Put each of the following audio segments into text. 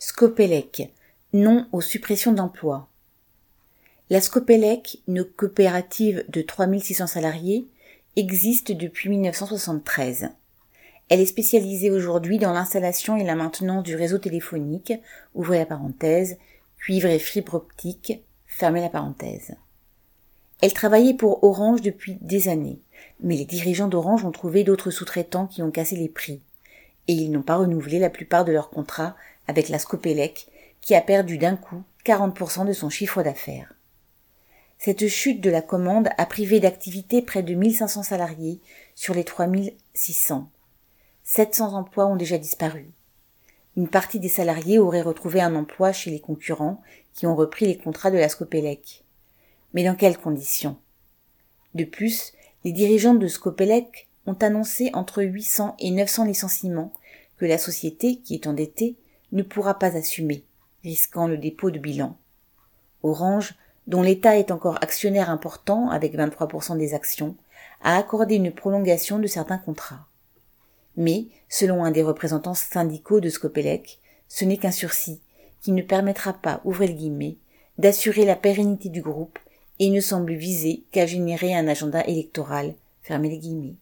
Scopelec, nom aux suppressions d'emplois. La Scopelec, une coopérative de 3600 salariés, existe depuis 1973. Elle est spécialisée aujourd'hui dans l'installation et la maintenance du réseau téléphonique, ouvrez la parenthèse, cuivre et fibre optique, fermez la parenthèse. Elle travaillait pour Orange depuis des années, mais les dirigeants d'Orange ont trouvé d'autres sous-traitants qui ont cassé les prix, et ils n'ont pas renouvelé la plupart de leurs contrats avec la Scopelec, qui a perdu d'un coup 40% de son chiffre d'affaires. Cette chute de la commande a privé d'activité près de 1500 salariés sur les 3600. 700 emplois ont déjà disparu. Une partie des salariés auraient retrouvé un emploi chez les concurrents qui ont repris les contrats de la Scopelec. Mais dans quelles conditions? De plus, les dirigeants de Scopelec ont annoncé entre 800 et 900 licenciements que la société, qui est endettée, ne pourra pas assumer, risquant le dépôt de bilan. Orange, dont l'État est encore actionnaire important avec 23% des actions, a accordé une prolongation de certains contrats. Mais, selon un des représentants syndicaux de Scopelec, ce n'est qu'un sursis qui ne permettra pas, ouvrez le guillemets, d'assurer la pérennité du groupe et ne semble viser qu'à générer un agenda électoral, fermez les guillemets.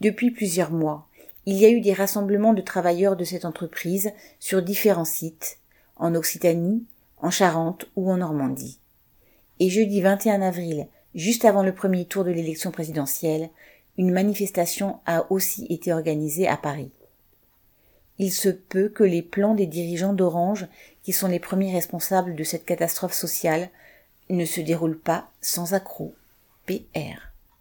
Depuis plusieurs mois, il y a eu des rassemblements de travailleurs de cette entreprise sur différents sites, en Occitanie, en Charente ou en Normandie. Et jeudi 21 avril, juste avant le premier tour de l'élection présidentielle, une manifestation a aussi été organisée à Paris. Il se peut que les plans des dirigeants d'Orange, qui sont les premiers responsables de cette catastrophe sociale, ne se déroulent pas sans accroc. PR.